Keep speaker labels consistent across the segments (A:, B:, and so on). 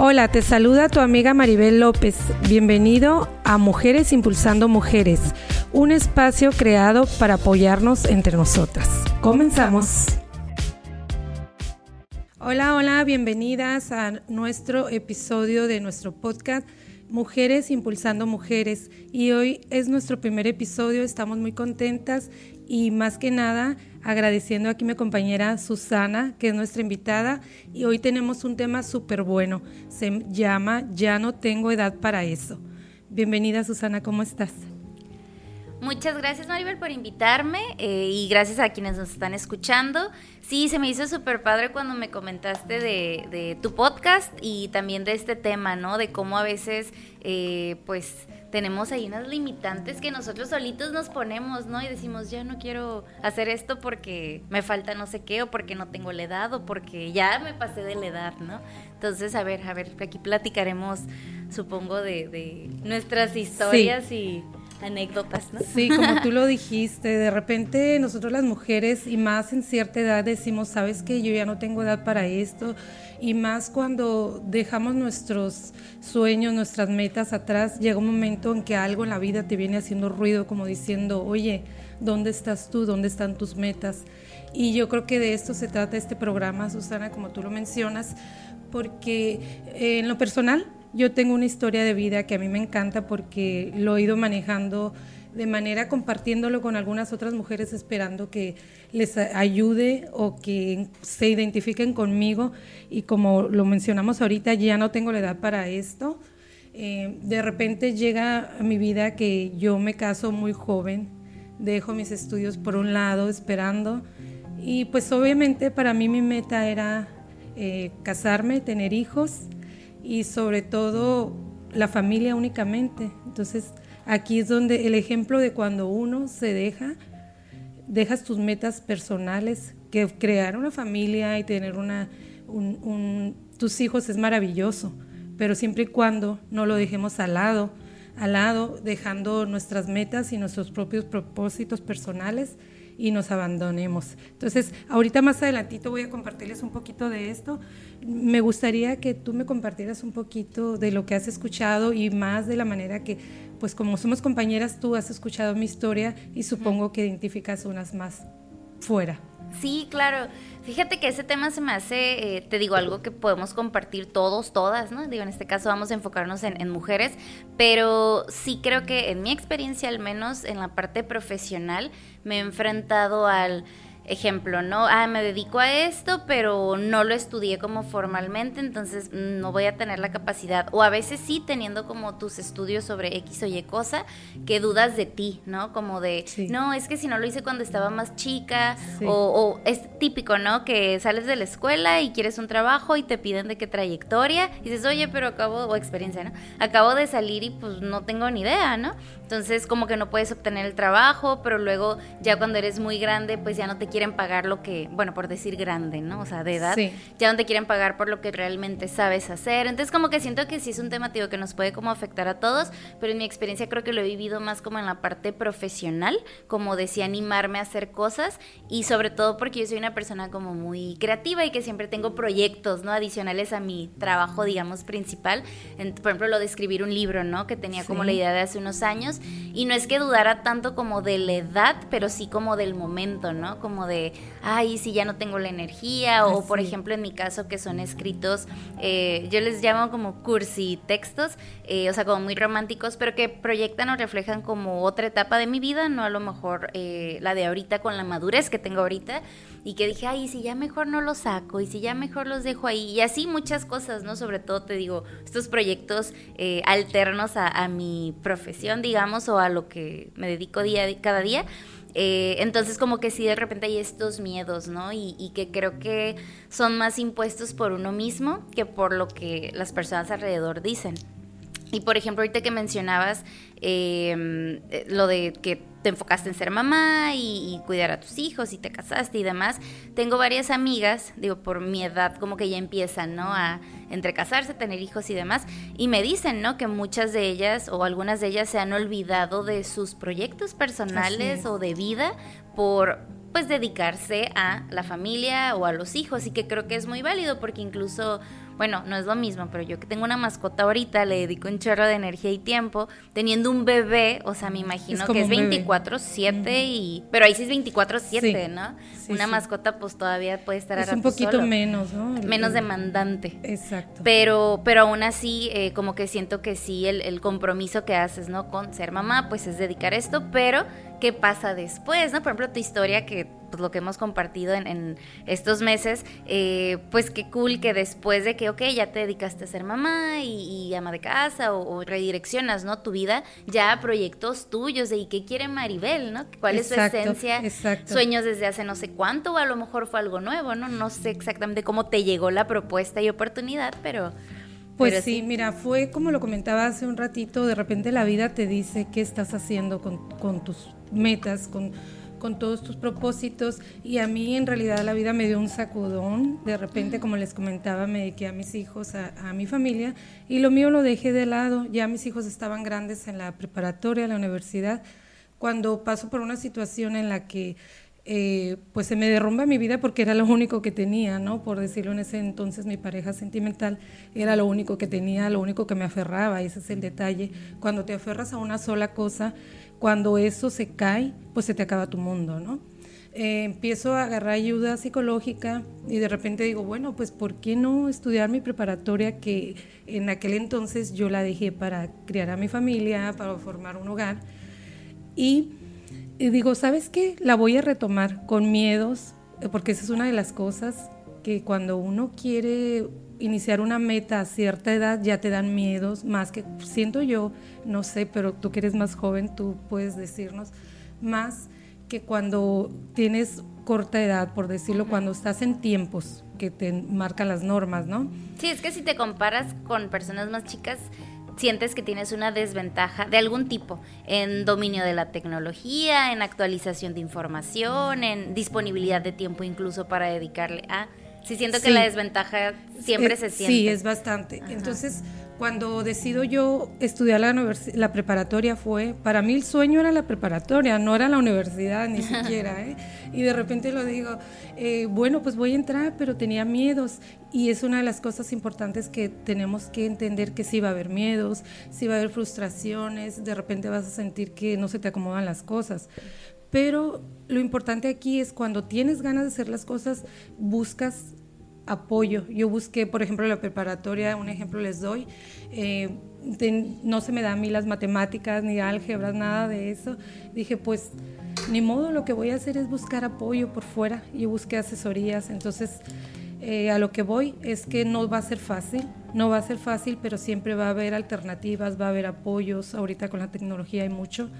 A: Hola, te saluda tu amiga Maribel López. Bienvenido a Mujeres Impulsando Mujeres, un espacio creado para apoyarnos entre nosotras. Comenzamos. Hola, hola, bienvenidas a nuestro episodio de nuestro podcast Mujeres Impulsando Mujeres. Y hoy es nuestro primer episodio, estamos muy contentas y más que nada agradeciendo aquí a mi compañera Susana, que es nuestra invitada, y hoy tenemos un tema súper bueno, se llama Ya no tengo edad para eso. Bienvenida Susana, ¿cómo estás?
B: Muchas gracias Maribel por invitarme eh, y gracias a quienes nos están escuchando. Sí, se me hizo súper padre cuando me comentaste de, tu podcast y también de este tema, ¿no? De cómo a veces, eh, pues, tenemos ahí unas limitantes que nosotros solitos nos ponemos, ¿no? Y decimos, ya no quiero hacer esto porque me falta no sé qué, o porque no tengo la edad, o porque ya me pasé de la edad, ¿no? Entonces, a ver, a ver, aquí platicaremos, supongo, de, nuestras historias y anécdotas, ¿no?
A: Sí, como tú lo dijiste, de repente nosotros las mujeres y más en cierta edad decimos, sabes que yo ya no tengo edad para esto y más cuando dejamos nuestros sueños, nuestras metas atrás, llega un momento en que algo en la vida te viene haciendo ruido como diciendo, oye, ¿dónde estás tú? ¿Dónde están tus metas? Y yo creo que de esto se trata este programa, Susana, como tú lo mencionas, porque eh, en lo personal yo tengo una historia de vida que a mí me encanta porque lo he ido manejando de manera compartiéndolo con algunas otras mujeres esperando que les ayude o que se identifiquen conmigo. Y como lo mencionamos ahorita, ya no tengo la edad para esto. Eh, de repente llega a mi vida que yo me caso muy joven, dejo mis estudios por un lado esperando. Y pues obviamente para mí mi meta era eh, casarme, tener hijos y sobre todo la familia únicamente. Entonces aquí es donde el ejemplo de cuando uno se deja, dejas tus metas personales, que crear una familia y tener una, tus hijos es maravilloso, pero siempre y cuando no lo dejemos al lado, al lado, dejando nuestras metas y nuestros propios propósitos personales y nos abandonemos. Entonces, ahorita más adelantito voy a compartirles un poquito de esto. Me gustaría que tú me compartieras un poquito de lo que has escuchado y más de la manera que, pues como somos compañeras, tú has escuchado mi historia y supongo que identificas unas más fuera.
B: Sí, claro. Fíjate que ese tema se me hace, eh, te digo, algo que podemos compartir todos, todas, ¿no? Digo, en este caso vamos a enfocarnos en, en, mujeres, pero sí creo que en mi experiencia, al menos en la parte profesional, me he enfrentado al ejemplo, ¿no? Ah, me dedico a esto, pero no lo estudié como formalmente, entonces no voy a tener la capacidad. O a veces sí, teniendo como tus estudios sobre X o Y cosa, que dudas de ti, ¿no? Como de, no, es que si no lo hice cuando estaba más chica, o, es típico, ¿no? Que sales de la escuela y quieres un trabajo y te piden de qué trayectoria, y dices, oye, pero acabo, o experiencia, ¿no? Acabo de salir y pues no tengo ni idea, ¿no? Entonces como que no puedes obtener el trabajo, pero luego ya cuando eres muy grande, pues ya no te quieren pagar lo que, bueno, por decir grande, ¿no? O sea, de edad, ya no te quieren pagar por lo que realmente sabes hacer. Entonces como que siento que sí es un tema, tío, que nos puede como afectar a todos, pero en mi experiencia creo que lo he vivido más como en la parte profesional, como decía, animarme a hacer cosas y sobre todo porque yo soy una persona como muy creativa y que siempre tengo proyectos, ¿no? Adicionales a mi trabajo, digamos, principal. por ejemplo, lo de escribir un libro, ¿no? Que tenía como la idea de hace unos años y no es que dudara tanto como de la edad, pero sí como del momento, ¿no? Como de, ay, si ya no tengo la energía, o por ejemplo en mi caso que son escritos, eh, yo les llamo como cursi textos, eh, o sea, como muy románticos, pero que proyectan o reflejan como otra etapa de mi vida, no a lo mejor eh, la de ahorita con la madurez que tengo ahorita, y que dije, ay, si ya mejor no los saco, y si ya mejor los dejo ahí, y así muchas cosas, ¿no? Sobre todo te digo, estos proyectos alternos a, a mi profesión, digamos, o a lo que me dedico día, cada día. Eh, entonces como que sí de repente hay estos miedos, ¿no? Y, y, que creo que son más impuestos por uno mismo que por lo que las personas alrededor dicen. Y por ejemplo, ahorita que mencionabas em, eh, lo de que te enfocaste en ser mamá y, cuidar a tus hijos y te casaste y demás, tengo varias amigas, digo, por mi edad como que ya empiezan, ¿no? A entre casarse, tener hijos y demás, y me dicen, ¿no? Que muchas de ellas o algunas de ellas se han olvidado de sus proyectos personales o de vida por pues dedicarse a la familia o a los hijos y que creo que es muy válido porque incluso bueno, no es lo mismo, pero yo que tengo una mascota ahorita, le dedico un chorro de energía y tiempo, teniendo un bebé, o sea, me imagino que es 24/7 y pero ahí sí es 24/7, ¿no? una mascota pues todavía puede estar
A: es un poquito menos, ¿no?
B: menos demandante.
A: Exacto.
B: Pero pero aún así eh, como que siento que sí el, el compromiso que haces, ¿no? Con ser mamá, pues es dedicar esto, pero qué pasa después, ¿no? Por ejemplo, tu historia, que pues lo que hemos compartido en, estos meses, eh, pues qué cool que después de que, ok, ya te dedicaste a ser mamá y, ama de casa o, redireccionas, ¿no? Tu vida, ya proyectos tuyos de y qué quiere Maribel, ¿no? ¿Cuál es su esencia?
A: Exacto.
B: Sueños desde hace no sé cuánto o a lo mejor fue algo nuevo, ¿no? No sé exactamente cómo te llegó la propuesta y oportunidad, pero...
A: Pues sí, mira, fue como lo comentaba hace un ratito, de repente la vida te dice qué estás haciendo con, con tus metas, con, con todos tus propósitos y a mí en realidad la vida me dio un sacudón, de repente como les comentaba me dediqué a mis hijos, a, mi familia y lo mío lo dejé de lado, ya mis hijos estaban grandes en la preparatoria, en la universidad, cuando paso por una situación en la que eh, pues se me derrumba mi vida porque era lo único que tenía, ¿no? Por decirlo en ese entonces, mi pareja sentimental era lo único que tenía, lo único que me aferraba, ese es el detalle. Cuando te aferras a una sola cosa, cuando eso se cae, pues se te acaba tu mundo, ¿no? Eh, empiezo a agarrar ayuda psicológica y de repente digo, bueno, pues ¿por qué no estudiar mi preparatoria que en aquel entonces yo la dejé para criar a mi familia, para formar un hogar? Y, y digo, ¿sabes qué? La voy a retomar con miedos, eh, porque esa es una de las cosas que cuando uno quiere iniciar una meta a cierta edad ya te dan miedos, más que siento yo, no sé, pero tú que eres más joven, tú puedes decirnos, más que cuando tienes corta edad, por decirlo, cuando estás en tiempos que te marcan las normas, ¿no?
B: Sí, es que si te comparas con personas más chicas, sientes que tienes una desventaja de algún tipo en dominio de la tecnología, en actualización de información, en disponibilidad de tiempo incluso para dedicarle a Sí, siento que la desventaja siempre se siente.
A: Sí, es bastante. Entonces, cuando decido yo estudiar la, la preparatoria fue, para mí el sueño era la preparatoria, no era la universidad ni siquiera, ¿eh? Y de repente lo digo, eh, bueno, pues voy a entrar, pero tenía miedos. Y es una de las cosas importantes que tenemos que entender que sí va a haber miedos, sí va a haber frustraciones, de repente vas a sentir que no se te acomodan las cosas. Pero lo importante aquí es cuando tienes ganas de hacer las cosas, buscas apoyo. Yo busqué, por ejemplo, la preparatoria, un ejemplo les doy, eh, no se me dan a mí las matemáticas, ni álgebras, nada de eso. Dije, pues, ni modo, lo que voy a hacer es buscar apoyo por fuera. Yo busqué asesorías, entonces... Eh, a lo que voy es que no va a ser fácil, no va a ser fácil, pero siempre va a haber alternativas, va a haber apoyos. Ahorita con la tecnología hay mucho.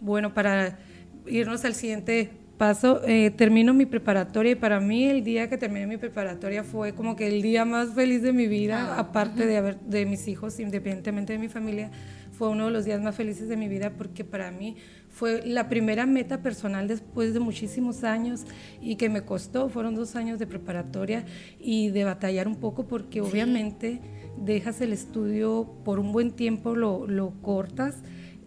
A: Bueno, para irnos al siguiente paso, eh, termino mi preparatoria y para mí el día que terminé mi preparatoria fue como que el día más feliz de mi vida, ah, aparte de, haber, de mis hijos, independientemente de mi familia, fue uno de los días más felices de mi vida porque para mí fue la primera meta personal después de muchísimos años y que me costó, fueron dos años de preparatoria y de batallar un poco porque obviamente dejas el estudio por un buen tiempo, lo, lo cortas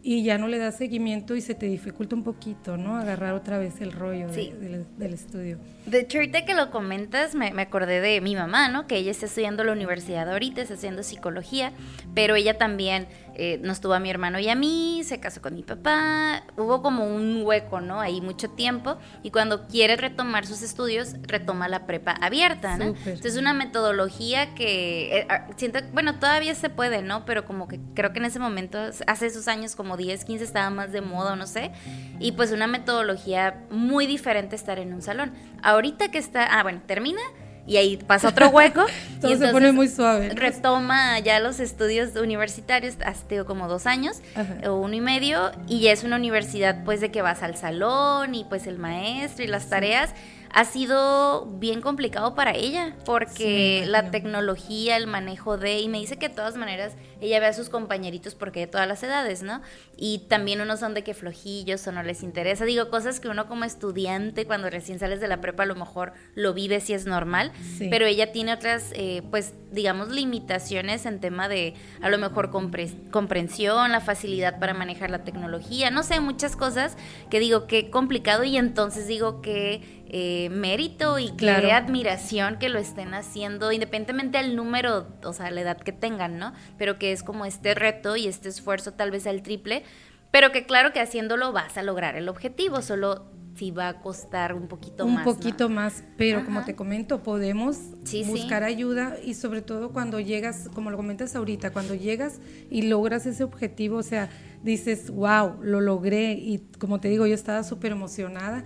A: y ya no le das seguimiento y se te dificulta un poquito, ¿no? Agarrar otra vez el rollo del estudio.
B: De hecho, ahorita que lo comentas, me, me, acordé de mi mamá, ¿no? Que ella está estudiando la universidad ahorita, está haciendo psicología, pero ella también eh, nos tuvo a mi hermano y a mí, se casó con mi papá, hubo como un hueco, ¿no? Ahí mucho tiempo, y cuando quiere retomar sus estudios, retoma la prepa abierta, ¿no? Entonces, una metodología que eh, ah, siento, bueno, todavía se puede, ¿no? Pero como que creo que en ese momento, hace esos años, como 10, 15, estaba más de moda, no sé, y pues una metodología muy diferente estar en un salón. Ahorita que está, ah, bueno, termina y ahí pasa otro hueco.
A: Todo se pone muy suave.
B: Retoma ya los estudios universitarios, hace como dos años o uno y medio, y ya es una universidad pues de que vas al salón y pues el maestro y las tareas ha sido bien complicado para ella porque la tecnología, el manejo de, y me dice que de todas maneras ella ve a sus compañeritos porque de todas las edades, ¿no? Y también unos son de que flojillos o no les interesa. Digo, cosas que uno como estudiante cuando recién sales de la prepa a lo mejor lo vive si es normal, pero ella tiene otras, eh, pues digamos, limitaciones en tema de a lo mejor comprensión, la facilidad para manejar la tecnología, no sé, muchas cosas que digo que complicado y entonces digo que eh, mérito y que dé admiración que lo estén haciendo, independientemente del número, o sea, la edad que tengan, ¿no? Pero que es como este reto y este esfuerzo tal vez al triple, pero que claro que haciéndolo vas a lograr el objetivo, solo si va a costar un poquito
A: más. Un poquito más, pero como te comento, podemos buscar ayuda y sobre todo cuando llegas, como lo comentas ahorita, cuando llegas y logras ese objetivo, o sea, dices, wow, lo logré y como te digo, yo estaba súper emocionada.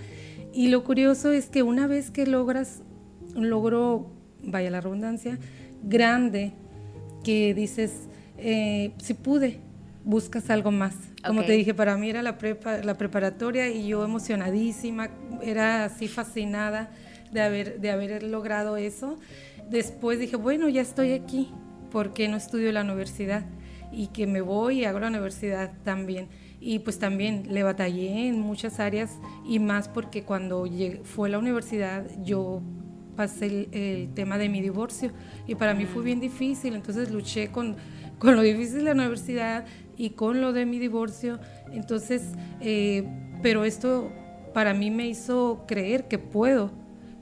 A: Y lo curioso es que una vez que logras un logro, vaya la redundancia, grande, que dices, eh, si pude, buscas algo más. Como te dije, para mí era la, la preparatoria y yo emocionadísima, era así fascinada de haber, de haber logrado eso. Después dije, bueno, ya estoy aquí, ¿por qué no estudio la universidad? Y que me voy y hago la universidad también. Y pues también le batallé en muchas áreas y más porque cuando fue a la universidad yo pasé el, el, tema de mi divorcio y para mí fue bien difícil, entonces luché con, con lo difícil de la universidad, y con lo de mi divorcio. Entonces, eh, pero esto para mí me hizo creer que puedo,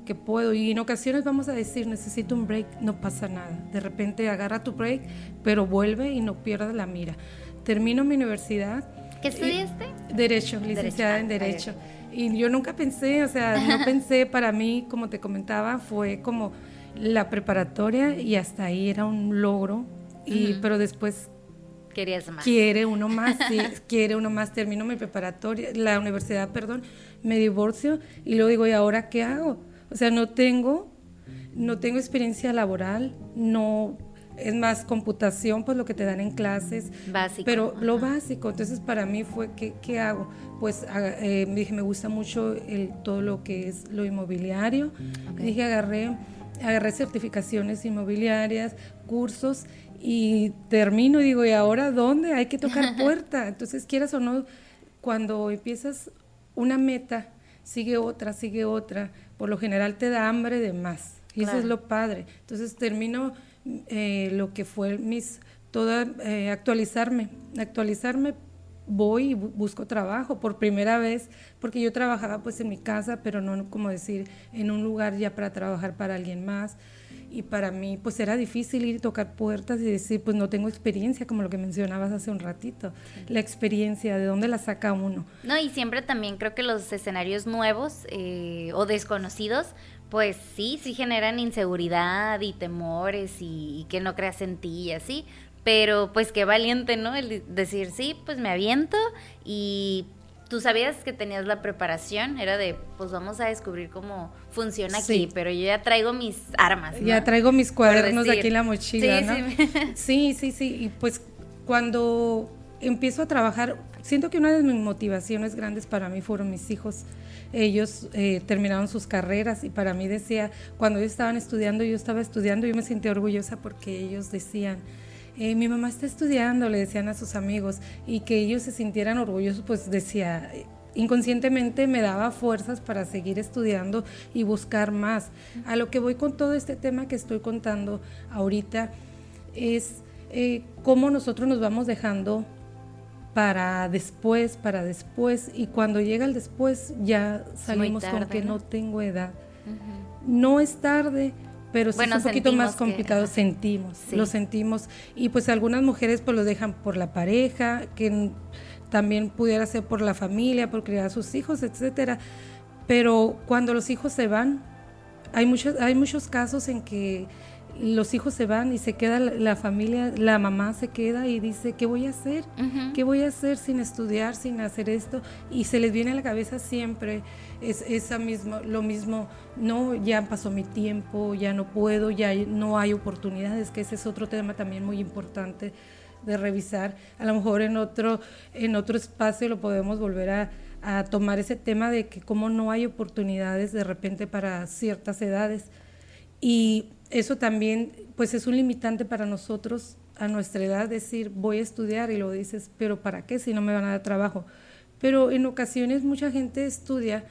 A: que puedo. Y en ocasiones vamos a decir, necesito un break, no pasa nada. De repente agarra tu break, pero vuelve y no pierdas la mira. Termino mi universidad.
B: ¿Qué estudiaste?
A: derecho, licenciada en ah, Derecho. Y yo nunca pensé, o sea, no pensé, para mí, como te comentaba, fue como la preparatoria y hasta ahí era un logro. Y, Pero después
B: Querías más.
A: Quiere uno más, sí, quiere uno más. Termino mi preparatoria, la universidad, perdón, me divorcio y luego digo, ¿y ahora qué hago? O sea, no tengo, no tengo experiencia laboral, no, es más computación, pues lo que te dan en clases.
B: Básico.
A: Pero lo básico, entonces para mí fue, ¿qué, qué hago? Pues eh, me dije, me gusta mucho el, todo lo que es lo inmobiliario. Dije, agarré, agarré certificaciones inmobiliarias, cursos y termino y digo, ¿y ahora dónde? Hay que tocar puerta. Entonces, quieras o no, cuando empiezas una meta, sigue otra, sigue otra. Por lo general te da hambre de más. Y eso es lo padre. Entonces termino eh, lo que fue mis, toda, eh, actualizarme, actualizarme, voy y busco trabajo por primera vez, porque yo trabajaba pues en mi casa, pero no como decir en un lugar ya para trabajar para alguien más. Y para mí pues era difícil ir tocar puertas y decir pues no tengo experiencia como lo que mencionabas hace un ratito. La experiencia de dónde la saca uno
B: no y siempre también creo que los escenarios nuevos eh, o desconocidos pues sí sí generan inseguridad y temores y, y que no creas en ti y así pero pues qué valiente no el decir sí pues me aviento y tú sabías que tenías la preparación, era de, pues vamos a descubrir cómo funciona aquí, pero yo ya traigo mis armas.
A: Ya traigo mis cuadernos aquí en la mochila, sí, ¿no? Sí. sí, sí, sí, y pues cuando empiezo a trabajar, siento que una de mis motivaciones grandes para mí fueron mis hijos. Ellos eh, terminaron sus carreras y para mí decía, cuando ellos estaban estudiando, yo estaba estudiando, yo me sentía orgullosa porque ellos decían, eh, mi mamá está estudiando, le decían a sus amigos, y que ellos se sintieran orgullosos, pues decía, inconscientemente me daba fuerzas para seguir estudiando y buscar más. A lo que voy con todo este tema que estoy contando ahorita es eh, cómo nosotros nos vamos dejando para después, para después, y cuando llega el después ya salimos con que ¿no? tengo edad. No es tarde, pero sí es un poquito más complicado, sentimos, lo sentimos. Y pues algunas mujeres pues lo dejan por la pareja, que también pudiera ser por la familia, por criar a sus hijos, etcétera. Pero cuando los hijos se van, hay muchos, hay muchos casos en que los hijos se van y se queda la, familia, la mamá se queda y dice, ¿qué voy a hacer? ¿Qué voy a hacer sin estudiar, sin hacer esto? Y se les viene a la cabeza siempre es esa misma, lo mismo, no, ya pasó mi tiempo, ya no puedo, ya no hay oportunidades, que ese es otro tema también muy importante de revisar. A lo mejor en otro, en otro espacio lo podemos volver a, a tomar ese tema de que como no hay oportunidades de repente para ciertas edades. Y eso también, pues es un limitante para nosotros a nuestra edad decir voy a estudiar y lo dices, pero ¿para qué si no me van a dar trabajo? Pero en ocasiones mucha gente estudia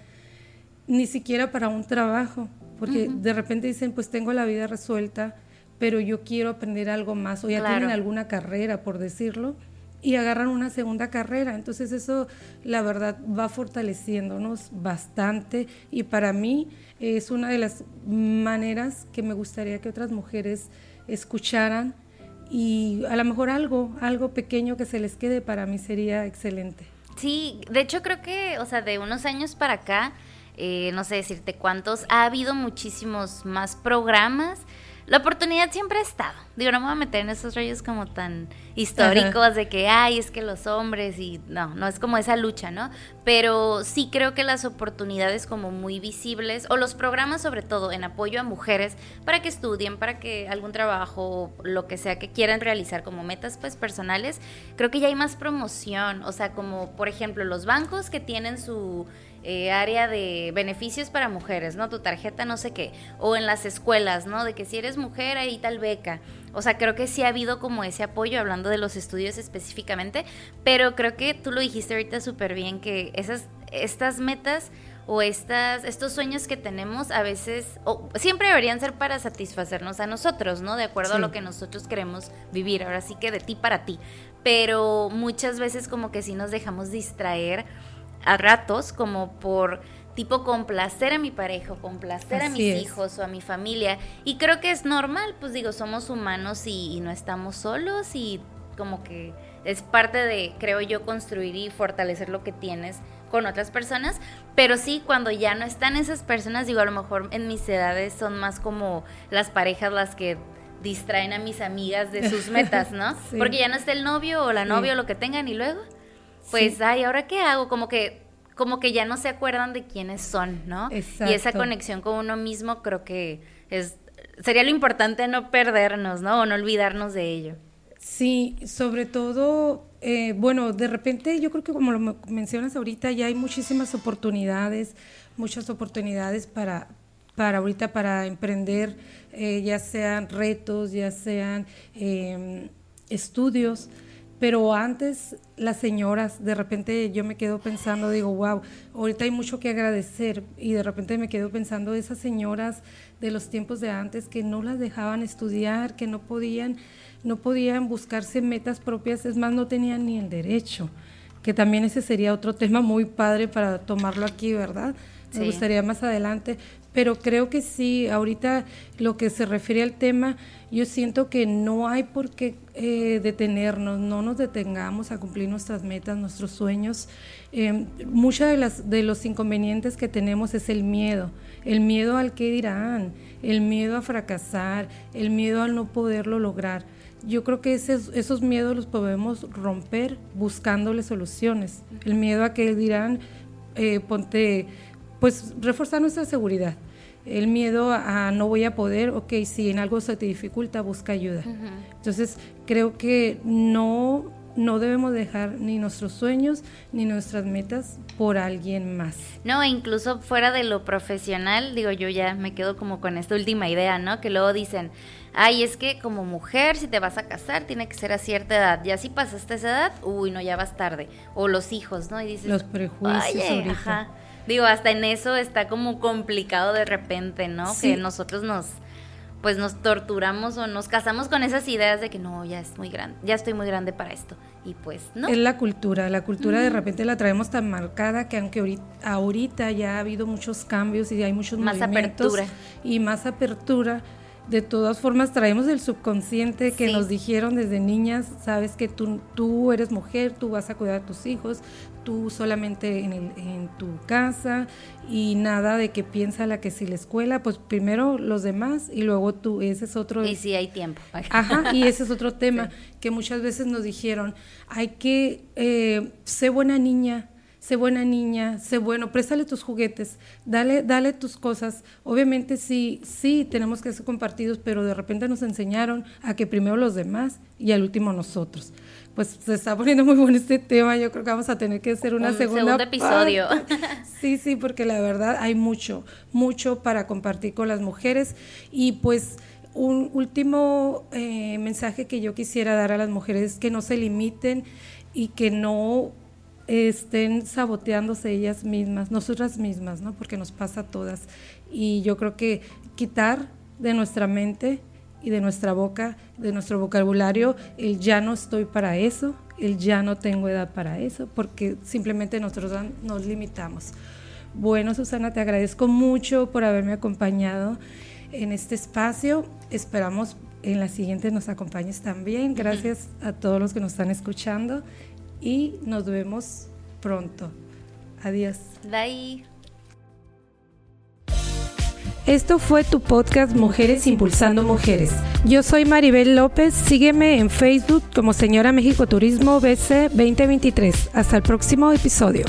A: ni siquiera para un trabajo, porque de repente dicen, pues tengo la vida resuelta, pero yo quiero aprender algo más, o ya tienen alguna carrera, por decirlo, y agarran una segunda carrera. Entonces eso, la verdad, va fortaleciéndonos bastante y para mí es una de las maneras que me gustaría que otras mujeres escucharan y a lo mejor algo, algo pequeño que se les quede para mí sería excelente.
B: Sí, de hecho creo que, o sea, de unos años para acá, eh, no sé decirte cuántos, ha habido muchísimos más programas la oportunidad siempre ha estado. Digo, no me voy a meter en esos rollos como tan históricos de que, ay, es que los hombres y no, no es como esa lucha, ¿no? Pero sí creo que las oportunidades como muy visibles, o los programas sobre todo en apoyo a mujeres para que estudien, para que algún trabajo, lo que sea que quieran realizar como metas pues personales, creo que ya hay más promoción. O sea, como por ejemplo los bancos que tienen su eh, área de beneficios para mujeres, ¿no? Tu tarjeta no sé qué, o en las escuelas, ¿no? De que si eres mujer hay tal beca. O sea, creo que sí ha habido como ese apoyo, hablando de los estudios específicamente, pero creo que tú lo dijiste ahorita súper bien, que esas, estas metas o estas, estos sueños que tenemos a veces, o siempre deberían ser para satisfacernos a nosotros, ¿no? De acuerdo a lo que nosotros queremos vivir, ahora sí que de ti para ti. Pero muchas veces como que sí nos dejamos distraer a ratos como por tipo complacer a mi pareja, complacer a mis hijos o a mi familia. Y creo que es normal, pues digo, somos humanos y, no estamos solos y como que es parte de, creo yo, construir y fortalecer lo que tienes con otras personas, pero sí, cuando ya no están esas personas, digo, a lo mejor en mis edades son más como las parejas las que distraen a mis amigas de sus metas, ¿no? Porque ya no está el novio o la novia o lo que tengan y luego pues, ay, ¿ahora qué hago? Como que, como que ya no se acuerdan de quiénes son, ¿no? Exacto. Y esa conexión con uno mismo creo que es, sería lo importante no perdernos, ¿no? O no olvidarnos de ello.
A: Sí, sobre todo, eh, bueno, de repente yo creo que como lo mencionas ahorita, ya hay muchísimas oportunidades, muchas oportunidades para, para ahorita para emprender, eh, ya sean retos, ya sean em, estudios. Pero antes las señoras, de repente yo me quedo pensando, digo, wow, ahorita hay mucho que agradecer y de repente me quedo pensando esas señoras de los tiempos de antes que no las dejaban estudiar, que no podían, no podían buscarse metas propias, es más, no tenían ni el derecho, que también ese sería otro tema muy padre para tomarlo aquí, ¿verdad? Me gustaría más adelante, pero creo que sí, ahorita lo que se refiere al tema, yo siento que no hay por qué eh, detenernos, no nos detengamos a cumplir nuestras metas, nuestros sueños. Eh, Muchos de, de los inconvenientes que tenemos es el miedo, el miedo al que dirán, el miedo a fracasar, el miedo al no poderlo lograr. Yo creo que esos miedos los podemos romper buscándole soluciones. El miedo a que dirán, eh, ponte, pues reforzar nuestra seguridad el miedo a no voy a poder, ok, si en algo se te dificulta, busca ayuda. Entonces, creo que no, no debemos dejar ni nuestros sueños ni nuestras metas por alguien más.
B: No, incluso fuera de lo profesional, digo, yo ya me quedo como con esta última idea, ¿no? Que luego dicen, ay, es que como mujer, si te vas a casar, tiene que ser a cierta edad. Ya si pasaste esa edad, uy, no, ya vas tarde. O los hijos, ¿no? Y dices,
A: los prejuicios ahorita.
B: Digo, hasta en eso está como complicado de repente, ¿no? Que nosotros nos pues nos torturamos o nos casamos con esas ideas de que no, ya es muy grande, ya estoy muy grande para esto. Y pues no.
A: Es la cultura, la cultura de repente la traemos tan marcada que aunque ahorita, ya ha habido muchos cambios y hay muchos más movimientos apertura. y más apertura, de todas formas traemos el subconsciente que nos dijeron desde niñas, sabes que tú, tú eres mujer, tú vas a cuidar a tus hijos, tú solamente en, el, en tu casa y nada de que piensa la que si la escuela, pues primero los demás y luego tú, ese es otro...
B: Y si hay tiempo.
A: Ajá, y ese es otro tema que muchas veces nos dijeron, hay que eh, ser buena niña, sé buena niña, sé bueno, préstale tus juguetes, dale, dale tus cosas. Obviamente sí, sí, tenemos que ser compartidos, pero de repente nos enseñaron a que primero los demás y al último nosotros. Pues se está poniendo muy bueno este tema, yo creo que vamos a tener que hacer una segunda
B: segundo episodio.
A: Sí, sí, porque la verdad hay mucho, mucho para compartir con las mujeres y pues un último eh, mensaje que yo quisiera dar a las mujeres es que no se limiten y que no estén saboteándose ellas mismas, nosotras mismas, ¿no? Porque nos pasa a todas. Y yo creo que quitar de nuestra mente y de nuestra boca, de nuestro vocabulario, el ya no estoy para eso, el ya no tengo edad para eso, porque simplemente nosotros nos limitamos. Bueno, Susana, te agradezco mucho por haberme acompañado en este espacio. Esperamos en la siguiente nos acompañes también. Gracias a todos los que nos están escuchando y nos vemos pronto. Adiós.
B: Bye.
A: Esto fue tu podcast Mujeres Impulsando Mujeres. Yo soy Maribel López. Sígueme en Facebook como Señora México Turismo BC 2023. Hasta el próximo episodio.